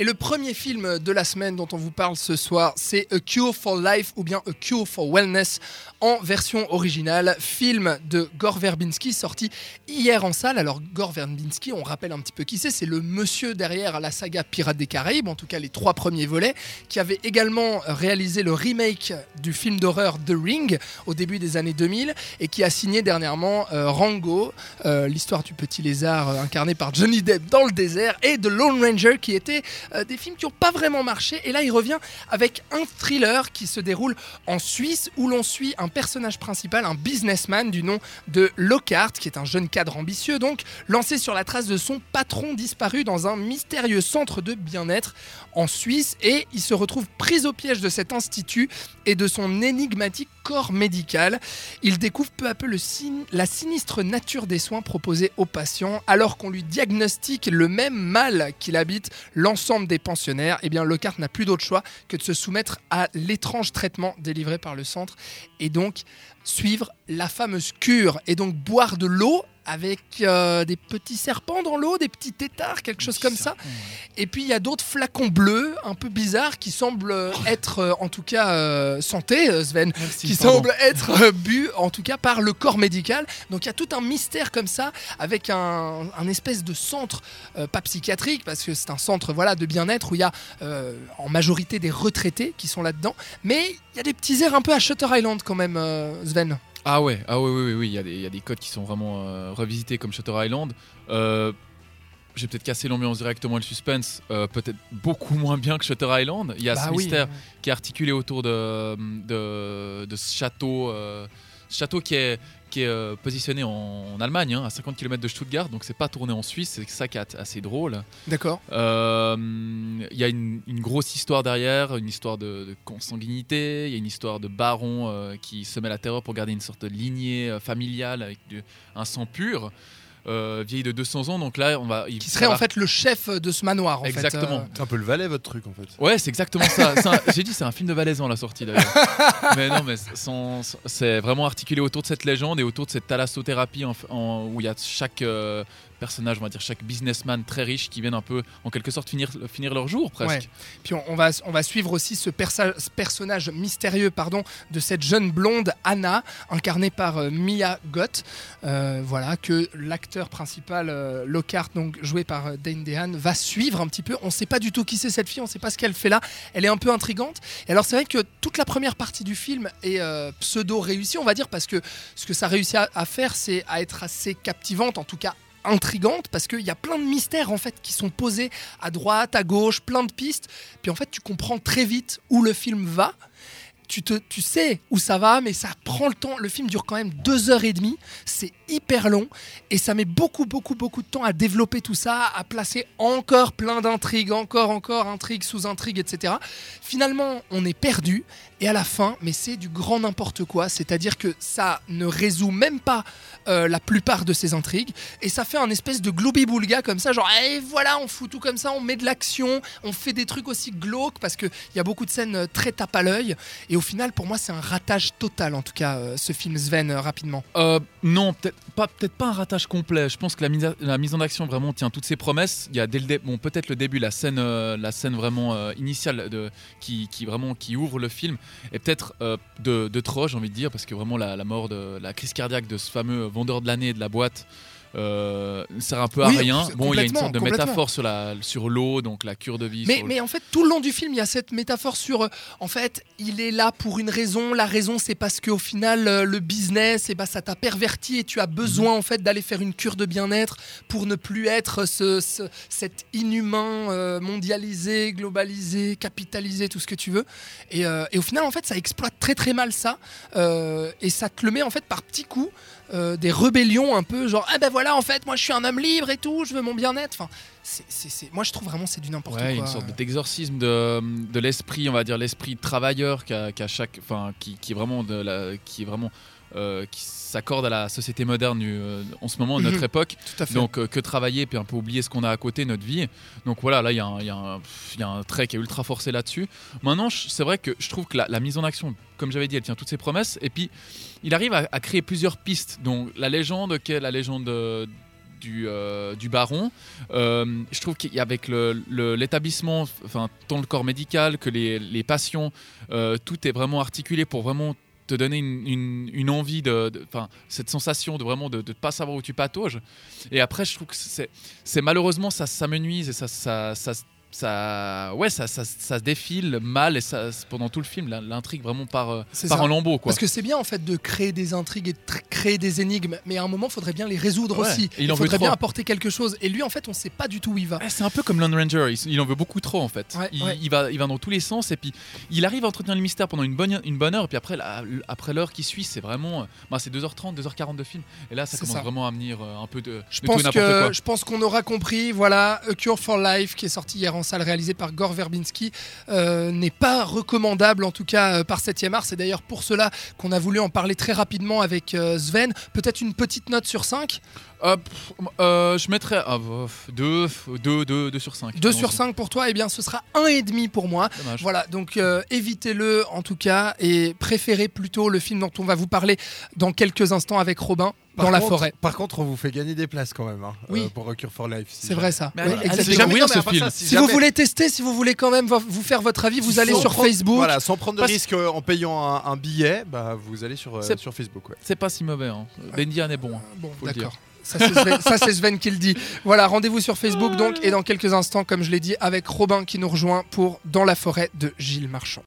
Et le premier film de la semaine dont on vous parle ce soir, c'est A Cure for Life ou bien A Cure for Wellness en version originale, film de Gore Verbinski sorti hier en salle. Alors Gore Verbinski, on rappelle un petit peu qui c'est, c'est le monsieur derrière la saga Pirates des Caraïbes, en tout cas les trois premiers volets, qui avait également réalisé le remake du film d'horreur The Ring au début des années 2000 et qui a signé dernièrement euh, Rango, euh, l'histoire du petit lézard euh, incarné par Johnny Depp dans le désert et The Lone Ranger qui était euh, des films qui n'ont pas vraiment marché. Et là, il revient avec un thriller qui se déroule en Suisse où l'on suit un personnage principal, un businessman du nom de Lockhart, qui est un jeune cadre ambitieux, donc lancé sur la trace de son patron disparu dans un mystérieux centre de bien-être en Suisse. Et il se retrouve pris au piège de cet institut et de son énigmatique corps médical. Il découvre peu à peu la sinistre nature des soins proposés aux patients alors qu'on lui diagnostique le même mal qu'il habite l'ensemble des pensionnaires. Eh bien, n'a plus d'autre choix que de se soumettre à l'étrange traitement délivré par le centre et donc suivre la fameuse cure et donc boire de l'eau avec euh, des petits serpents dans l'eau, des petits têtards, quelque chose comme ça. Et puis il y a d'autres flacons bleus un peu bizarres qui semblent euh, être, euh, en tout cas, euh, santé, Sven, qui pardon. semblent être bu, en tout cas, par le corps médical. Donc il y a tout un mystère comme ça, avec un, un espèce de centre, pas psychiatrique, parce que c'est un centre voilà, de bien-être où il y a en majorité des retraités qui sont là-dedans. Mais il y a des petits airs un peu à Shutter Island quand même, Sven. Ah ouais, ah ouais, oui, oui, oui, il y, a des- il y a des codes qui sont vraiment euh, revisités comme Shutter Island. Euh, J'ai peut-être cassé l'ambiance directement et le suspense, euh, peut-être beaucoup moins bien que Shutter Island. Il y a Bah ce oui. mystère qui est articulé autour de, de, de ce château, ce château qui est, qui est euh, positionné en, Allemagne, hein, à 50 km de Stuttgart, donc c'est pas tourné en Suisse, c'est ça qui est assez drôle. D'accord. Euh, Il y a une, une grosse histoire derrière, une histoire de, de consanguinité, il y a une histoire de baron euh, qui se met la terreur pour garder une sorte de lignée familiale avec du- un sang pur, euh, vieilli de 200 ans. Donc là, on va. il- Qui serait en fait le chef de ce manoir. En Exactement. Fait, euh. C'est un peu le valet, votre truc, en fait. Ouais, c'est exactement ça. C'est un- J'ai dit, c'est un film de Valaisan la sortie d'ailleurs. mais non, mais c'est vraiment articulé autour de cette légende et autour de cette thalassothérapie en- en- où il y a chaque euh, personnage, on va dire chaque businessman très riche qui viennent un peu, en quelque sorte, finir, finir leur jour presque. Ouais. Puis on, on va, on va suivre aussi ce, persa- ce personnage mystérieux pardon, de cette jeune blonde Anna, incarnée par euh, Mia Goth. Euh, voilà, que l'acteur principal, euh, Lockhart, donc joué par euh, Dane DeHaan, va suivre un petit peu. On ne sait pas du tout qui c'est cette fille, on ne sait pas ce qu'elle fait là. Elle est un peu intrigante. Et alors c'est vrai que toute la première partie du film est pseudo réussie, on va dire, parce que ce que ça réussit à, à faire, c'est à être assez captivante, en tout cas intrigante parce qu'il y a plein de mystères en fait qui sont posés à droite, à gauche, plein de pistes. Puis en fait, tu comprends très vite où le film va. Tu, sais où ça va, mais ça prend le temps. Le film dure quand même deux heures et demie. C'est hyper long et ça met beaucoup, beaucoup, beaucoup de temps à développer tout ça, à placer encore plein d'intrigues, encore, encore intrigues sous intrigues, etc. Finalement, on est perdu et à la fin, mais c'est du grand n'importe quoi. C'est-à-dire que ça ne résout même pas euh, la plupart de ces intrigues et ça fait un espèce de globi-boulga comme ça, genre, et voilà, on fout tout comme ça, on met de l'action, on fait des trucs aussi glauques parce qu'il y a beaucoup de scènes euh, très tape à l'œil. Au final, pour moi, c'est un ratage total, en tout cas, euh, ce film Sven, euh, rapidement. Euh, non, peut-être pas, un ratage complet. Je pense que la mise, en action vraiment tient toutes ses promesses. Il y a bon, peut-être le début, la scène, la scène vraiment initiale qui, vraiment qui ouvre le film, et peut-être de, de trop, j'ai envie de dire, parce que vraiment la, mort la crise cardiaque de ce fameux vendeur de l'année de la boîte. Euh, sert un peu à Oui, rien. Bon, il y a une sorte de métaphore sur la sur l'eau, donc la cure de vie. Mais, mais en fait, tout le long du film, il y a cette métaphore sur, euh, en fait, il est là pour une raison. La raison, c'est parce qu'au final, euh, le business, eh ben, ça t'a perverti et tu as besoin, en fait, d'aller faire une cure de bien-être pour ne plus être ce, ce- cet inhumain euh, mondialisé, globalisé, capitalisé, tout ce que tu veux. Et, euh, et au final, en fait, ça exploite très très mal ça. Et ça te le met, en fait, par petits coups. Euh, des rébellions un peu genre ah ben voilà en fait moi je suis un homme libre et tout je veux mon bien-être. Enfin c'est, moi je trouve vraiment c'est du n'importe Ouais, quoi. une sorte d'exorcisme de, de l'esprit, on va dire l'esprit travailleur qu'a chaque, enfin qui, qui est vraiment de la, qui est vraiment euh, qui s'accorde à la société moderne euh, en ce moment, à notre Mhm. époque. tout à fait Donc euh, que travailler puis un peu oublier ce qu'on a à côté notre vie. Donc voilà, là il y, a un- y, y a trait qui est ultra forcé là-dessus. Maintenant, c'est vrai que je trouve que la, la mise en action, comme j'avais dit, elle tient toutes ses promesses. Et puis il arrive à, à créer plusieurs pistes. Donc la légende, qui est la légende du, euh, du baron. Euh, je trouve qu'avec l'établissement, enfin, tant le corps médical que les, euh, tout est vraiment articulé pour vraiment te donner une, envie de, enfin, cette sensation de vraiment de ne pas savoir où tu patauges. Et après, je trouve que c'est malheureusement ça s'amenuise et ça, ça, ça, ça, ouais, ça, ça, ça se défile mal et ça, pendant tout le film, l'intrigue vraiment part, euh, ça. en lambeaux, quoi. Parce que c'est bien en fait de créer des intrigues et de créer des énigmes, mais à un moment, il faudrait bien les résoudre Ouais, aussi. il en veut faudrait bien trop. apporter quelque chose. Et lui, en fait, on sait pas du tout où il va. Ouais, c'est un peu comme Lone Ranger, il, il en veut beaucoup trop en fait. Ouais, il, va, il va dans tous les sens et puis il arrive à entretenir le mystère pendant une bonne, une bonne heure. Et puis après, la- après l'heure qui suit, c'est vraiment. euh, bah, c'est 2h30, 2h40 de film. Et là, ça commence vraiment à venir euh, un peu de, Je de tout et pense, n'importe que, quoi. je pense qu'on aura compris. Voilà, A Cure for Life, qui est sorti hier en salle, réalisé par Gore Verbinski, euh, n'est pas recommandable, en tout cas euh, par 7ème art. C'est d'ailleurs pour cela qu'on a voulu en parler très rapidement avec euh, Sven. Peut-être une petite note sur 5 Euh, pff, euh, je mettrais 2 deux, deux, deux sur 5. 2 sur 5 pour toi, eh bien ce sera 1,5 pour moi. Dommage. Voilà, donc euh, évitez-le en tout cas et préférez plutôt le film dont on va vous parler dans quelques instants avec Robin, Par dans la contre- forêt. Par contre, on vous fait gagner des places quand même hein, Oui. euh, pour A Cure for Life. si C'est vrai ça. Mais Ouais, allez- non, ce film. ça, Si jamais- vous voulez tester, si vous voulez quand même vo- vous faire votre avis, vous allez Sans sur prendre- Facebook. Voilà, sans prendre de Parce- risque en payant un, un billet, bah, vous allez sur, euh, C'est- sur Facebook. ouais. C'est pas si mauvais. Hein. Bendian est bon. hein. Bon, Faut le d'accord. Ça c'est, Sven, qui le dit. Voilà, rendez-vous sur Facebook donc et dans quelques instants, comme je l'ai dit, avec Robin qui nous rejoint pour Dans la forêt de Gilles Marchand.